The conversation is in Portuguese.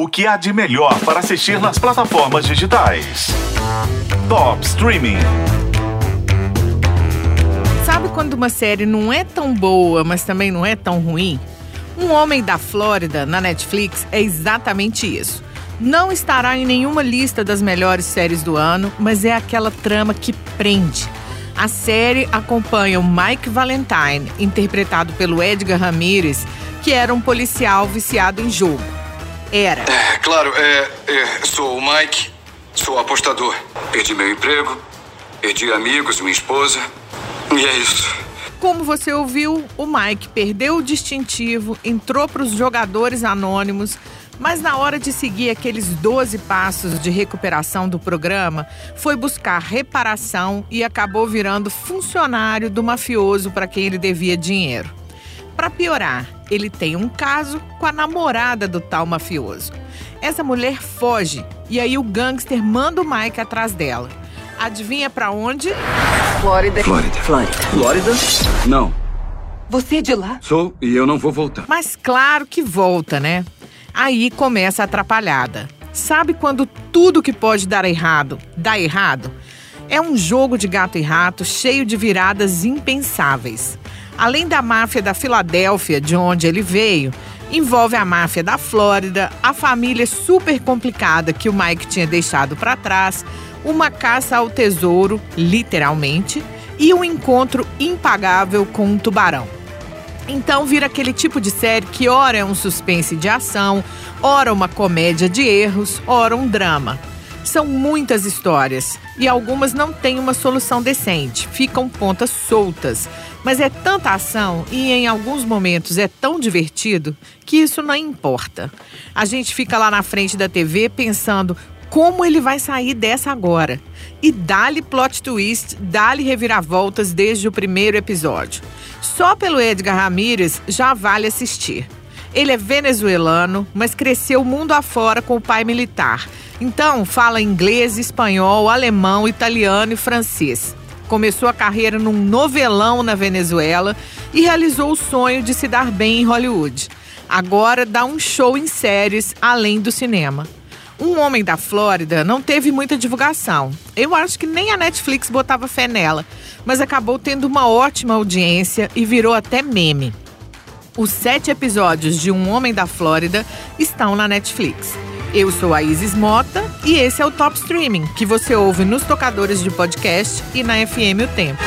O que há de melhor para assistir nas plataformas digitais? Top Streaming. Sabe quando uma série não é tão boa, mas também não é tão ruim? Um Homem da Flórida na Netflix é exatamente isso. Não estará em nenhuma lista das melhores séries do ano, mas é aquela trama que prende. A série acompanha o Mike Valentine, interpretado pelo Edgar Ramirez, que era um policial viciado em jogo. Era. É, claro, é, é, sou o Mike, sou apostador. Perdi meu emprego, perdi amigos, minha esposa. E é isso. Como você ouviu, o Mike perdeu o distintivo, entrou para os jogadores anônimos, mas na hora de seguir aqueles 12 passos de recuperação do programa, foi buscar reparação e acabou virando funcionário do mafioso para quem ele devia dinheiro. Para piorar, ele tem um caso com a namorada do tal mafioso. Essa mulher foge e aí o gangster manda o Mike atrás dela. Adivinha para onde? Flórida. Flórida. Flórida. Flórida? Não. Você é de lá? Sou e eu não vou voltar. Mas claro que volta, né? Aí começa a atrapalhada. Sabe quando tudo que pode dar errado dá errado? É um jogo de gato e rato cheio de viradas impensáveis. Além da máfia da Filadélfia, de onde ele veio, envolve a máfia da Flórida, a família super complicada que o Mike tinha deixado para trás, uma caça ao tesouro, literalmente, e um encontro impagável com um tubarão. Então vira aquele tipo de série que ora é um suspense de ação, ora uma comédia de erros, ora um drama. São muitas histórias e algumas não têm uma solução decente, ficam pontas soltas. Mas é tanta ação e em alguns momentos é tão divertido que isso não importa. A gente fica lá na frente da TV pensando como ele vai sair dessa agora. E dá-lhe plot twist, dá-lhe reviravoltas desde o primeiro episódio. Só pelo Edgar Ramirez já vale assistir. Ele é venezuelano, mas cresceu mundo afora com o pai militar. Então, fala inglês, espanhol, alemão, italiano e francês. Começou a carreira num novelão na Venezuela e realizou o sonho de se dar bem em Hollywood. Agora dá um show em séries além do cinema. Um Homem da Flórida não teve muita divulgação. Eu acho que nem a Netflix botava fé nela, mas acabou tendo uma ótima audiência e virou até meme. Os sete episódios de Um Homem da Flórida estão na Netflix. Eu sou a Isis Mota e esse é o Top Streaming, que você ouve nos tocadores de podcast e na FM O Tempo.